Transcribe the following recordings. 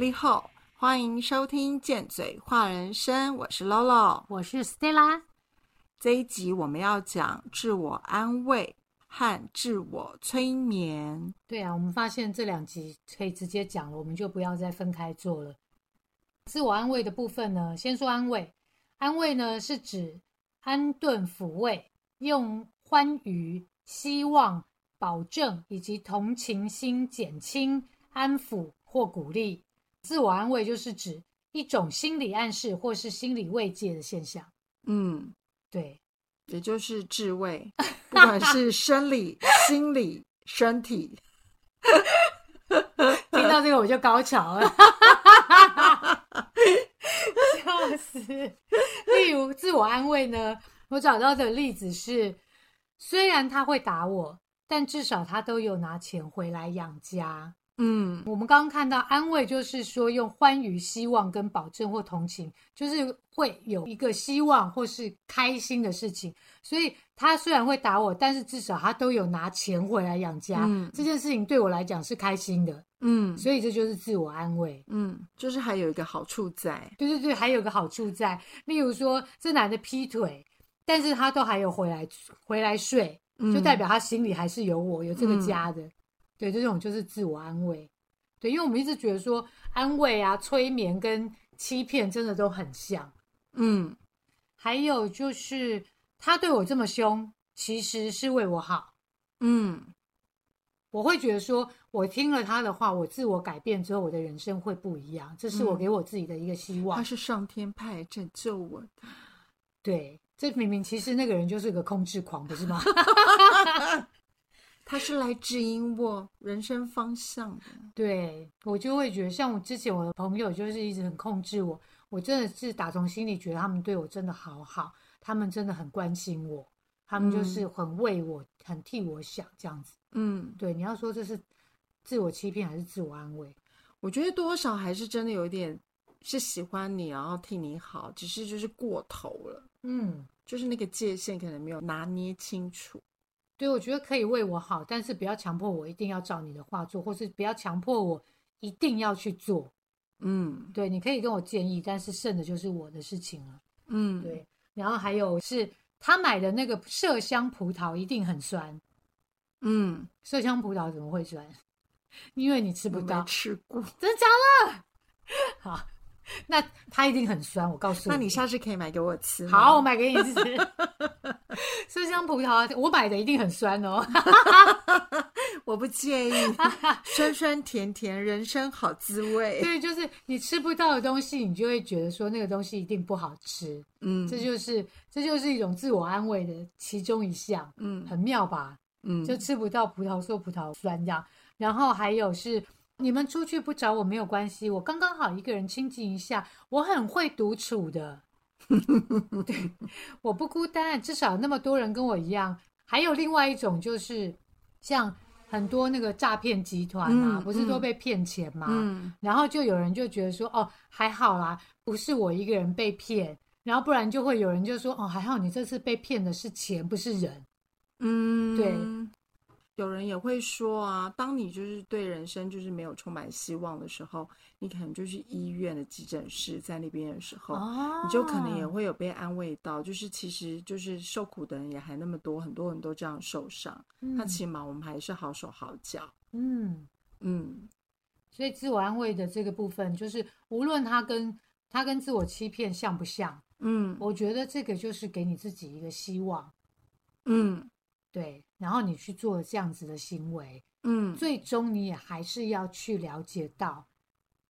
你好，欢迎收听《贱嘴话人生》，我是 Lolo，我是 Stella。这一集我们要讲自我安慰和自我催眠。对啊，我们发现这两集可以直接讲了，我们就不要再分开做了。自我安慰的部分呢，先说安慰。安慰呢是指安顿抚慰，用欢愉、希望、保证以及同情心减轻、安抚或鼓励。自我安慰就是指一种心理暗示或是心理慰藉的现象。嗯，对，也就是自慰，不管是生理、心理、身体。听到这个我就高潮了，笑死！例如自我安慰呢，我找到的例子是，虽然他会打我，但至少他都有拿钱回来养家。嗯我们刚刚看到安慰，就是说用欢愉、希望跟保证或同情，就是会有一个希望或是开心的事情。所以他虽然会打我，但是至少他都有拿钱回来养家。嗯这件事情对我来讲是开心的，嗯所以这就是自我安慰。嗯，就是还有一个好处在。对对对，还有个好处在，例如说这男的劈腿，但是他都还有回来回来睡，嗯就代表他心里还是有我，有这个家的。对，这种就是自我安慰。对，因为我们一直觉得说安慰啊、催眠跟欺骗真的都很像。嗯还有就是他对我这么凶，其实是为我好。嗯我会觉得说，我听了他的话，我自我改变之后，我的人生会不一样。这是我嗯给我自己的一个希望。他是上天派来拯救我的。对，这明明其实那个人就是个控制狂，不是吗？他是来指引我人生方向的。对我就会觉得，像我之前我的朋友就是一直很控制我，我真的是打从心里觉得他们对我真的好好，他们真的很关心我，他们就是很为我、很替我想这样子。嗯，对，你要说这是自我欺骗还是自我安慰？我觉得多少还是真的有一点是喜欢你，然后替你好，只是就是过头了，嗯，就是那个界限可能没有拿捏清楚。对，我觉得可以为我好，但是不要强迫我一定要照你的话做，或是不要强迫我一定要去做。嗯对，你可以跟我建议，但是剩的就是我的事情了。嗯，对，然后还有是他买的那个麝香葡萄一定很酸，嗯，麝香葡萄怎么会酸？因为你吃不到，吃过。真的假的？好，那它一定很酸，我告诉你那你下次可以买给我吃。好，我买给你吃。麝香葡萄，我买的一定很酸哦。我不介意，酸酸甜甜，人生好滋味。对，就是你吃不到的东西，你就会觉得说那个东西一定不好吃。嗯，这就是这就是一种自我安慰的其中一项，嗯很妙吧？嗯，就吃不到葡萄说葡萄酸这样。然后还有是你们出去不找我没有关系，我刚刚好一个人清静一下，我很会独处的。对，我不孤单，至少那么多人跟我一样。还有另外一种就是像很多那个诈骗集团啊，嗯不是都嗯被骗钱吗？嗯然后就有人就觉得说，哦，还好啦，不是我一个人被骗，然后不然就会有人就说，哦，还好你这次被骗的是钱，不是人。嗯，对。有人也会说啊，当你就是对人生就是没有充满希望的时候，你可能就去医院的急诊室，在那边的时候，哦你就可能也会有被安慰到，就是其实就是受苦的人也还那么多，很多人都这样受伤，那起码我们还是好手好脚。嗯，嗯。所以自我安慰的这个部分，就是无论他跟他跟自我欺骗像不像，嗯。我觉得这个就是给你自己一个希望，嗯。对，然后你去做这样子的行为，嗯最终你也还是要去了解到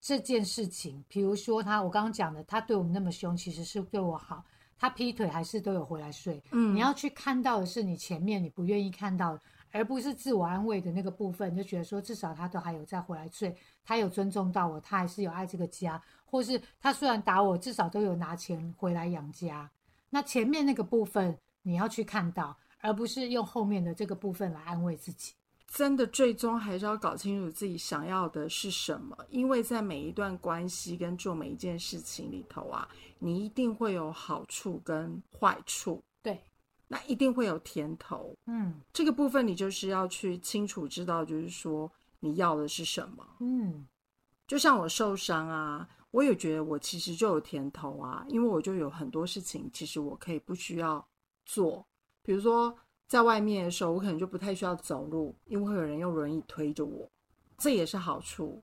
这件事情。比如说他，我刚刚讲的，他对我们那么凶，其实是对我好。他劈腿还是都有回来睡。嗯，你要去看到的是你前面你不愿意看到的，而不是自我安慰的那个部分，就觉得说至少他都还有再回来睡，他有尊重到我，他还是有爱这个家，或是他虽然打我，至少都有拿钱回来养家。那前面那个部分你要去看到，而不是用后面的这个部分来安慰自己。真的最终还是要搞清楚自己想要的是什么，因为在每一段关系跟做每一件事情里头啊，你一定会有好处跟坏处，对，那一定会有甜头。嗯这个部分你就是要去清楚知道，就是说你要的是什么。嗯，就像我受伤啊，我也觉得我其实就有甜头啊，因为我就有很多事情，其实我可以不需要做，比如说在外面的时候，我可能就不太需要走路，因为会有人用轮椅推着我，这也是好处，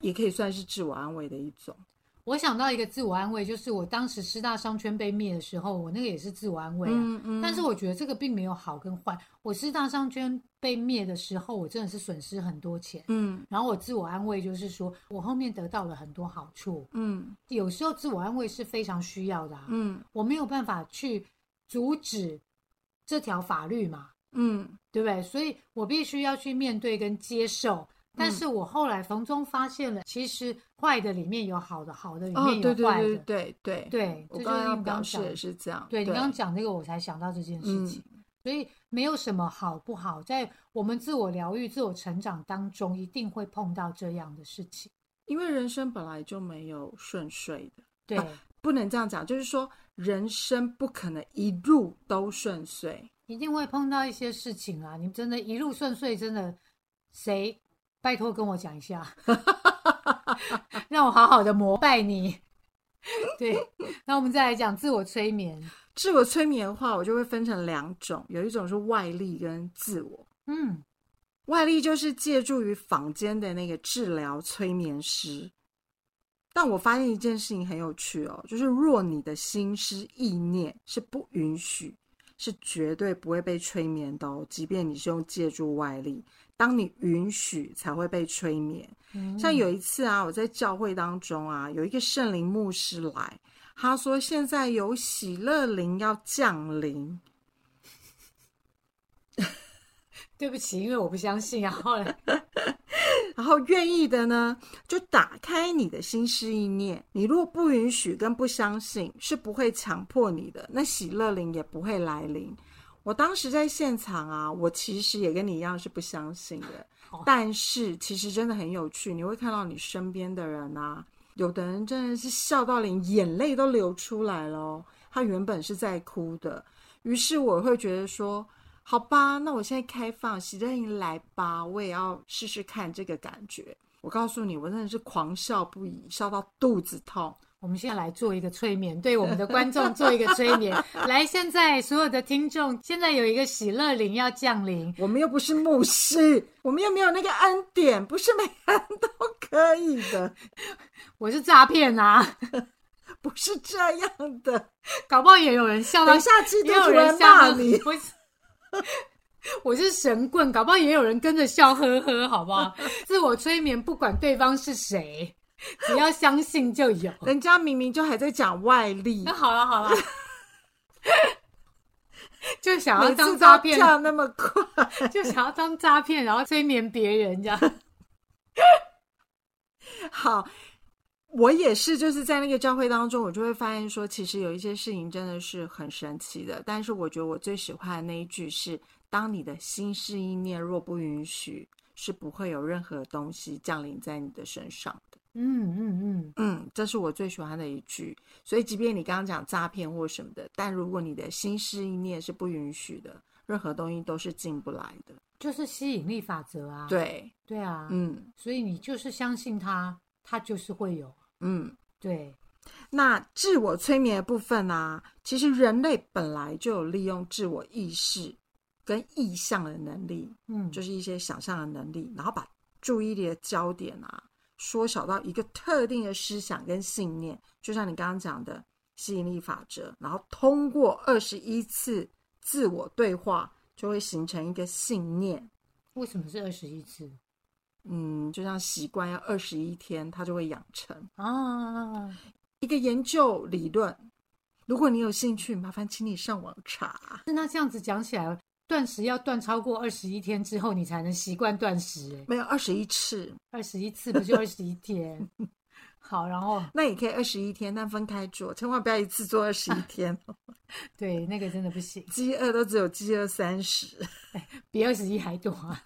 也可以算是自我安慰的一种。我想到一个自我安慰，就是我当时师大商圈被灭的时候，我那个也是自我安慰啊。嗯嗯但是我觉得这个并没有好跟坏。我师大商圈被灭的时候，我真的是损失很多钱。嗯然后我自我安慰就是说，我后面得到了很多好处。嗯有时候自我安慰是非常需要的啊。嗯我没有办法去阻止这条法律嘛，嗯对不对？所以我必须要去面对跟接受。但嗯是我后来从中发现了，其实坏的里面有好的，好的里哦，面对对对有坏的。对对，对，我刚刚要这就是你表示是这样。对你刚刚讲这个，我才想到这件事嗯情。所以没有什么好不好，在我们自我疗愈、自我成长当中，一定会碰到这样的事情。因为人生本来就没有顺遂的，对，不能这样讲，就是说人生不可能一路都顺遂。一定会碰到一些事情啊！你真的一路顺遂，真的谁拜托跟我讲一下，让我好好的膜拜你。对，那我们再来讲自我催眠。自我催眠的话，我就会分成两种，有一种是外力跟自我。嗯，外力就是借助于坊间的那个治疗催眠师，但我发现一件事情很有趣哦，就是若你的心思意念是不允许，是绝对不会被催眠的哦。即便你是用借助外力，当你允许才会被催眠。嗯像有一次啊，我在教会当中啊，有一个圣灵牧师来，他说现在有喜乐灵要降临，对不起，因为我不相信啊。后来，然后愿意的呢，就打开你的心思意念。你如果不允许跟不相信，是不会强迫你的，那喜乐灵也不会来临。我当时在现场啊，我其实也跟你一样是不相信的，但是其实真的很有趣，你会看到你身边的人啊，有的人真的是笑到连眼泪都流出来了哦，他原本是在哭的，于是我会觉得说。好吧，那我现在开放，喜乐营来吧，我也要试试看这个感觉。我告诉你，我真的是狂笑不已，笑到肚子痛。我们现在来做一个催眠，对我们的观众做一个催眠。来，现在所有的听众，现在有一个喜乐灵要降临，我们又不是牧师，我们又没有那个恩典，不是每个人都可以的，我是诈骗啊！不是这样的。搞不好也有人笑到等下，基督也有徒人笑你。我是神棍，搞不好也有人跟着笑呵呵，好不好？自我催眠，不管对方是谁，只要相信就有。人家明明就还在讲外力那，好了好了，就想要当诈骗，跳那么快。就想要当诈骗，然后催眠别人这样。好，我也是，就是在那个教会当中，我就会发现说，其实有一些事情真的是很神奇的。但是我觉得我最喜欢的那一句是：当你的心事意念若不允许，是不会有任何东西降临在你的身上的。嗯嗯嗯，嗯，这是我最喜欢的一句。所以，即便你刚刚讲诈骗或什么的，但如果你的心思意念是不允许的，任何东西都是进不来的。就是吸引力法则啊。对，对啊，嗯所以你就是相信他，他就是会有。嗯。对，那自我催眠的部分啊，其实人类本来就有利用自我意识跟意向的能力，嗯，就是一些想象的能力，然后把注意力的焦点啊缩小到一个特定的思想跟信念，就像你刚刚讲的吸引力法则，然后通过二十一次自我对话，就会形成一个信念。为什么是二十一次嗯，就像习惯要二十一天，它就会养成。啊？一个研究理论。如果你有兴趣，麻烦请你上网查。那这样子讲起来，断食要断超过二十一天之后，你才能习惯断食、欸。没有二十一次，二十一次不就二十一天？好，然后那也可以二十一天，但分开做，千万不要一次做二十一天。对那个真的不行，饥饿都只有饥饿三十，比二十一还多啊！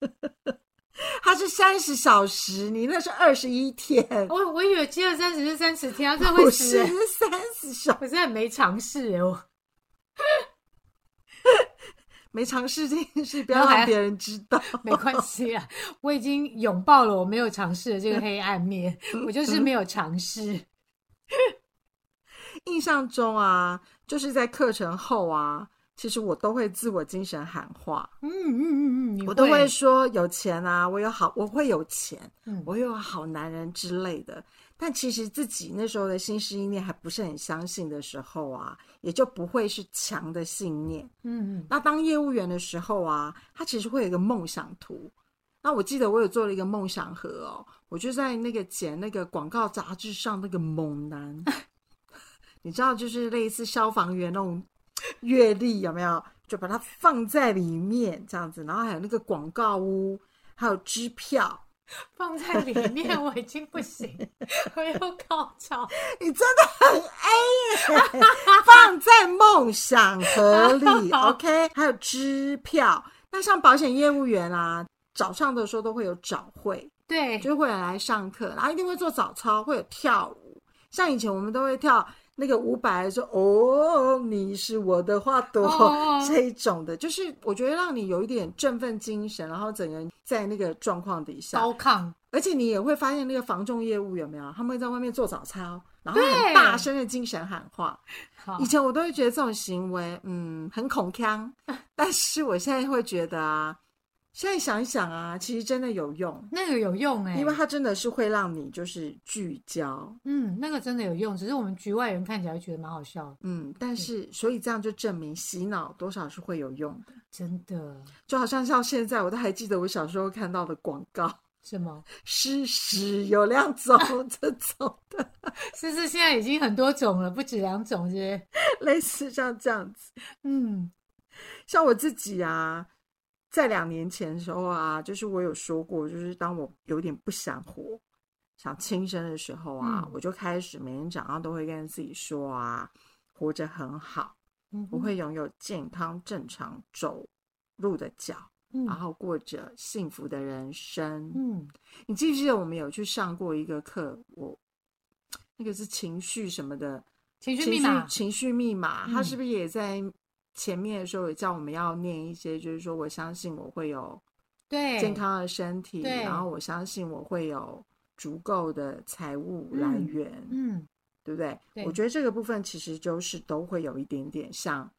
它是三十小时，你那是二十一天，我我以为饥饿三十是三十天啊，这会。三十小我真的没尝试哎，我 没尝试这件事，不要让别人知道。没关系啊，我已经拥抱了我没有尝试的这个黑暗面，我就是没有尝试。印象中啊，就是在课程后啊，其实我都会自我精神喊话。嗯嗯嗯嗯，我都会说有钱啊，我有好，我会有钱，嗯我有好男人之类的。但其实自己那时候的心思意念还不是很相信的时候啊，也就不会是强的信念。嗯嗯，那当业务员的时候啊，他其实会有一个梦想图。那我记得我有做了一个梦想盒哦，我就在那个剪那个广告杂志上那个猛男 你知道，就是类似消防员那种阅历有没有？就把它放在里面这样子，然后还有那个广告屋，还有支票。放在里面我已经不行，我有高潮。你真的很 A 耶！放在梦想盒里，OK？还有支票。那像保险业务员啊，早上的时候都会有早会，对，就会有来上课，然后一定会做早操，会有跳舞。像以前我们都会跳那个五百，说哦，你是我的花朵、哦这一种的，就是我觉得让你有一点振奋精神，然后整个人在那个状况底下，高亢。而且你也会发现那个防重业务有没有？他们会在外面做早操，然后很大声的精神喊话。以，前我都会觉得这种行为，嗯，很恐腔，但是我现在会觉得啊，现在想一想啊，其实真的有用，那个有用哎、因为它真的是会让你就是聚焦，嗯，那个真的有用，只是我们局外人看起来会觉得蛮好笑的，嗯，但是所以这样就证明洗脑多少是会有用的，真的。就好像像现在我都还记得我小时候看到的广告，什么？诗诗有两种这种的，是是，现在已经很多种了，不止两种，是不是？类似像这样子。嗯。像我自己啊，在两年前的时候啊，就是我有说过，就是当我有点不想活、想轻生的时候啊，嗯。我就开始每天早上都会跟自己说啊，活着很好，嗯，我会拥有健康、正常走路的脚，嗯，然后过着幸福的人生。嗯。你记不记得我们有去上过一个课？我那个是情绪什么的，情绪密码，情绪密码，他嗯。是不是也在前面的时候也叫我们要念一些，就是说我相信我会有对，健康的身体，然后我相信我会有足够的财务来嗯源，嗯，对不对？对我觉得这个部分其实就是都会有一点点像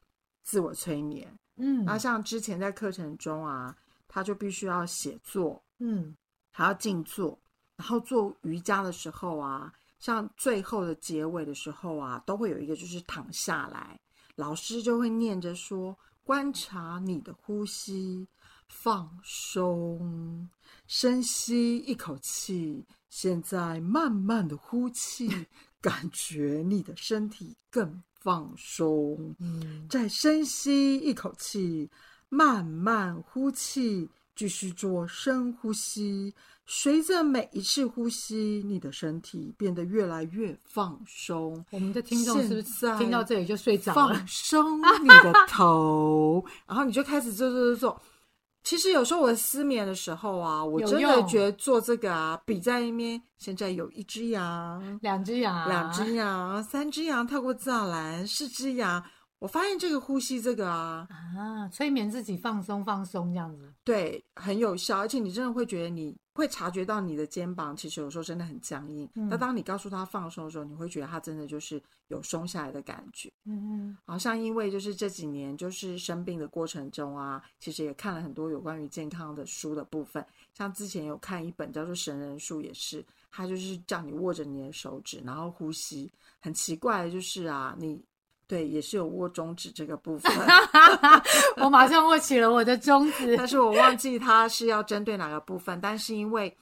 自我催眠。嗯，那像之前在课程中啊，他就必须要写作，嗯还要静坐，然后做瑜伽的时候啊，像最后的结尾的时候啊，都会有一个就是躺下来，老师就会念着说：观察你的呼吸，放松，深吸一口气，现在慢慢的呼气，感觉你的身体更放松。嗯，再深吸一口气，慢慢呼气，继续做深呼吸。随着每一次呼吸，你的身体变得越来越放松。我们的听众是不是听到这里就睡着了放？松你的头，然后你就开始做做做做。其实有时候我失眠的时候啊，我真的觉得做这个啊，比在那边现在有一只羊，两只羊，两只羊，三只羊跳过栅栏，四只羊。我发现这个呼吸这个啊，啊，催眠自己放松放松这样子。对，很有效，而且你真的会觉得你会察觉到你的肩膀其实有时候真的很僵硬。嗯那当你告诉他放松的时候，你会觉得他真的就是有松下来的感觉。嗯嗯好像因为就是这几年就是生病的过程中啊，其实也看了很多有关于健康的书的部分。像之前有看一本叫做《神人术》，也是他就是叫你握着你的手指，然后呼吸。很奇怪的就是啊，你对也是有握中指这个部分，我马上握起了我的中指。但是我忘记它是要针对哪个部分。但是因为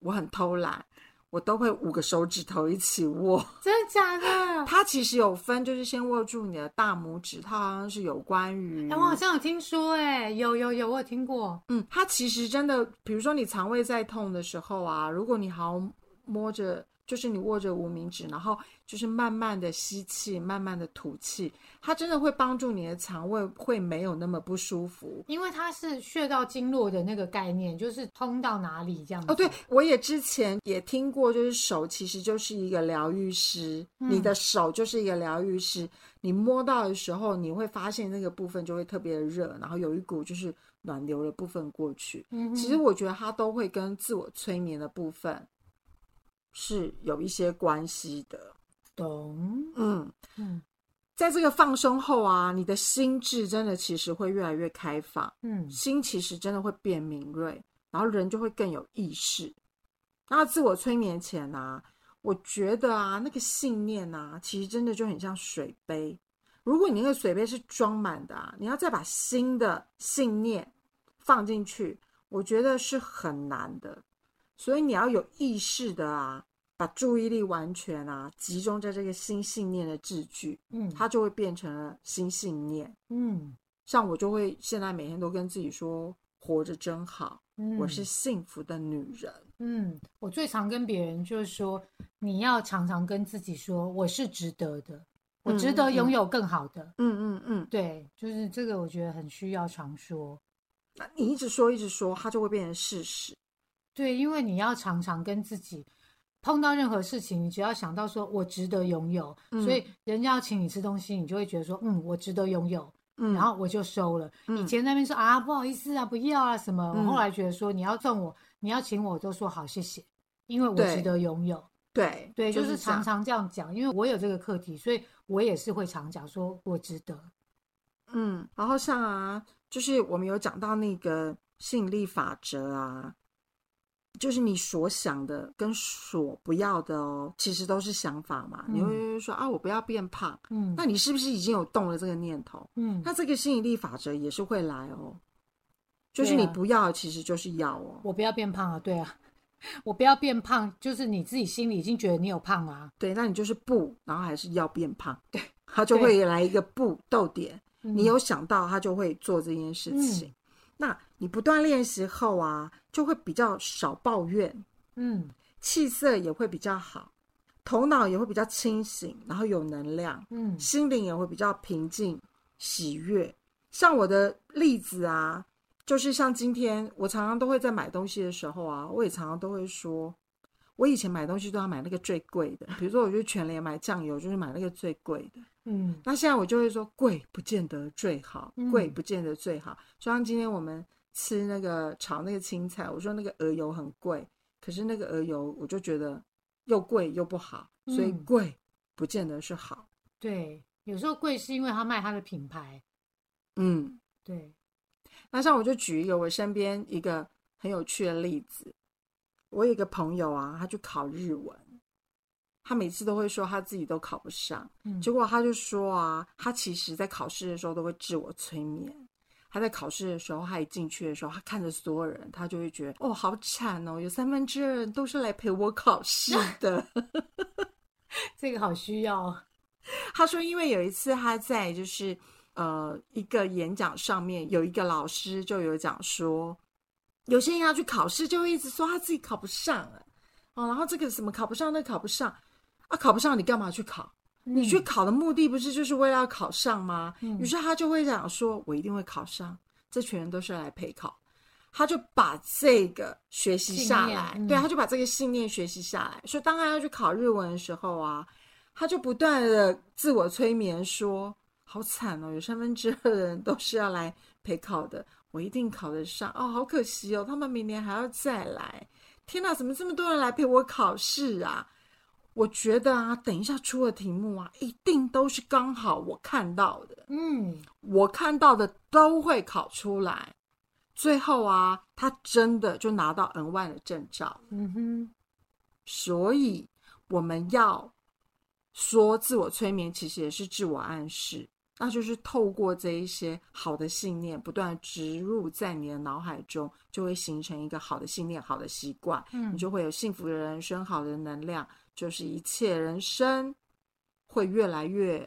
我很偷懒，我都会五个手指头一起握。真的假的？它其实有分，就是先握住你的大拇指，它好像是有关于哎、我好像有听说、哎，有有有，我有听过。嗯，它其实真的，比如说你肠胃在痛的时候啊，如果你好好摸着，就是你握着无名指，然后就是慢慢的吸气，慢慢的吐气，它真的会帮助你的肠胃会没有那么不舒服。因为它是穴道经络的那个概念，就是通到哪里这样子。哦，对，我也之前也听过，就是手其实就是一个疗愈师，你的手就是一个疗愈师，你摸到的时候，你会发现那个部分就会特别的热，然后有一股就是暖流的部分过去。嗯其实我觉得它都会跟自我催眠的部分是有一些关系的。懂，嗯，嗯在这个放松后啊，你的心智真的其实会越来越开放，嗯心其实真的会变敏锐，然后人就会更有意识。那自我催眠前啊，我觉得啊，那个信念啊，其实真的就很像水杯。如果你那个水杯是装满的啊，你要再把新的信念放进去，我觉得是很难的。所以你要有意识的啊，把注意力完全啊集中在这个新信念的字句，嗯它就会变成了新信念。嗯像我就会现在每天都跟自己说，活着真好，嗯，我是幸福的女人。嗯，我最常跟别人就是说，你要常常跟自己说，我是值得的，我值得拥有更好的。嗯嗯嗯，对，就是这个，我觉得很需要常说。那你一直说一直说，它就会变成事实。对，因为你要常常跟自己碰到任何事情，你只要想到说我值得拥有，嗯所以人家要请你吃东西，你就会觉得说，嗯，我值得拥有，嗯，然后我就收了。嗯以前那边说啊，不好意思啊，不要啊什么，嗯我后来觉得说你要送我，你要请我，我都说好谢谢，因为我值得拥有。对对，就是常常这样讲，因为我有这个课题，所以我也是会常讲说我值得。嗯，然后像啊，就是我们有讲到那个吸引力法则啊，就是你所想的跟所不要的哦，其实都是想法嘛。你会说啊，我不要变胖，嗯那你是不是已经有动了这个念头？嗯，那这个吸引力法则也是会来哦，就是你不要，其实就是要哦。我不要变胖啊，对啊，我不要变胖，就是你自己心里已经觉得你有胖啊。对，那你就是不，然后还是要变胖，对，他就会来一个不逗点。你嗯有想到，他就会做这件事情。那你不断练习后啊，就会比较少抱怨，嗯气色也会比较好，头脑也会比较清醒，然后有能量，嗯心灵也会比较平静、喜悦。像我的例子啊，就是像今天，我常常都会在买东西的时候啊，我也常常都会说，我以前买东西都要买那个最贵的，比如说我去全联买酱油，就是买那个最贵的。嗯那现在我就会说，贵不见得最好嗯，贵不见得最好。就像今天我们吃那个炒那个青菜，我说那个鹅油很贵，可是那个鹅油我就觉得又贵又不好，所以嗯贵不见得是好。对，有时候贵是因为他卖他的品牌。嗯，对，那像我就举一个我身边一个很有趣的例子，我有一个朋友啊，他去考日文，他每次都会说他自己都考不上，嗯结果他就说啊，他其实在考试的时候都会自我催眠。他在考试的时候，他一进去的时候，他看着所有人，他就会觉得哦，好惨哦，有三分之二人都是来陪我考试的。这个好需要。哦 他说，因为有一次他在就是呃一个演讲上面，有一个老师就有讲说，有些人要去考试，就会一直说他自己考不上了哦，然后这个什么考不上，那考不上啊，考不上你干嘛去考？你去考的目的不是就是为了要考上吗？嗯于是他就会想说，我一定会考上，这群人都是来陪考。他就把这个学习下来，对，他就把这个信念学习下来。所以当他要去考日文的时候啊，他就不断的自我催眠说：“好惨哦，有三分之二的人都是要来陪考的，我一定考得上哦，好可惜哦，他们明年还要再来。天哪，怎么这么多人来陪我考试啊？我觉得啊，等一下出的题目啊，一定都是刚好我看到的，嗯我看到的都会考出来。最后啊，他真的就拿到 N 万的证照。嗯哼，所以我们要说自我催眠，其实也是自我暗示，那就是透过这一些好的信念，不断植入在你的脑海中，就会形成一个好的信念、好的习惯，嗯你就会有幸福的人生、好的能量，就是一切人生会越来越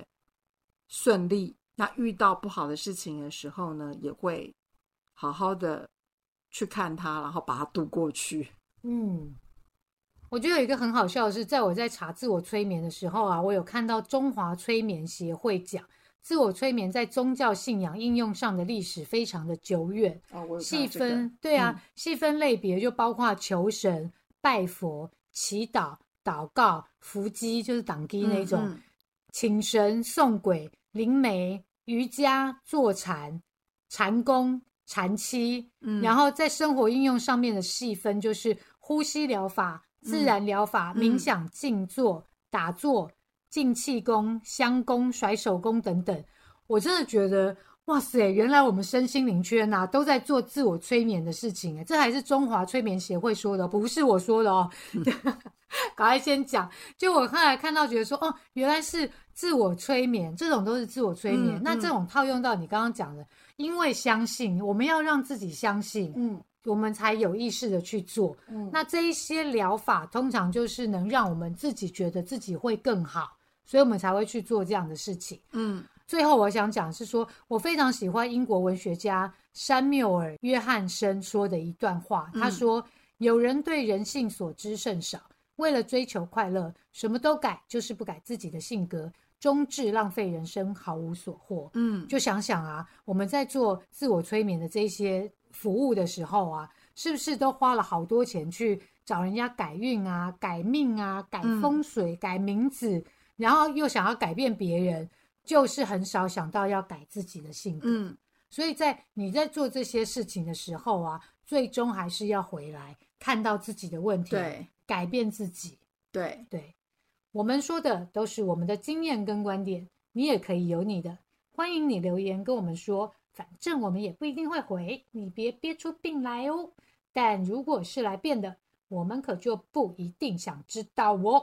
顺利。那遇到不好的事情的时候呢，也会好好的去看它，然后把它渡过去。嗯，我觉得有一个很好笑的是，在我在查自我催眠的时候啊，我有看到中华催眠协会讲，自我催眠在宗教信仰应用上的历史非常的久远。细到这个分，对啊嗯，细分类别就包括求神、拜佛、祈祷、祷告、伏击，就是挡击那种，嗯嗯。请神、送鬼、灵媒、瑜伽、坐禅、禅功、禅期，嗯。然后在生活应用上面的细分就是呼吸疗法、自然疗法、嗯。冥想、静坐、打坐、静气功、香功、甩手功等等。我真的觉得，哇塞，原来我们身心灵圈呐、都在做自我催眠的事情哎，这还是中华催眠协会说的，不是我说的哦。赶快先讲，就我后来看到，觉得说，哦，原来是自我催眠，这种都是自我催眠。嗯那这种套用到你刚刚讲的，因为相信，我们要让自己相信，嗯我们才有意识的去做。嗯，那这一些疗法，通常就是能让我们自己觉得自己会更好，所以我们才会去做这样的事情。嗯最后，我想讲是说，我非常喜欢英国文学家山缪尔·约翰森说的一段话。他说：“有人对人性所知甚少，为了追求快乐，什么都改，就是不改自己的性格，终至浪费人生，毫无所获。”嗯就想想啊，我们在做自我催眠的这些服务的时候啊，是不是都花了好多钱去找人家改运啊、改命啊、改风水、改名字，然后又想要改变别人，就是很少想到要改自己的性格。嗯所以在你在做这些事情的时候啊，最终还是要回来看到自己的问题，对改变自己。对，对，我们说的都是我们的经验跟观点，你也可以有你的。欢迎你留言跟我们说，反正我们也不一定会回，你别憋出病来哦。但如果是来变的，我们可就不一定想知道哦。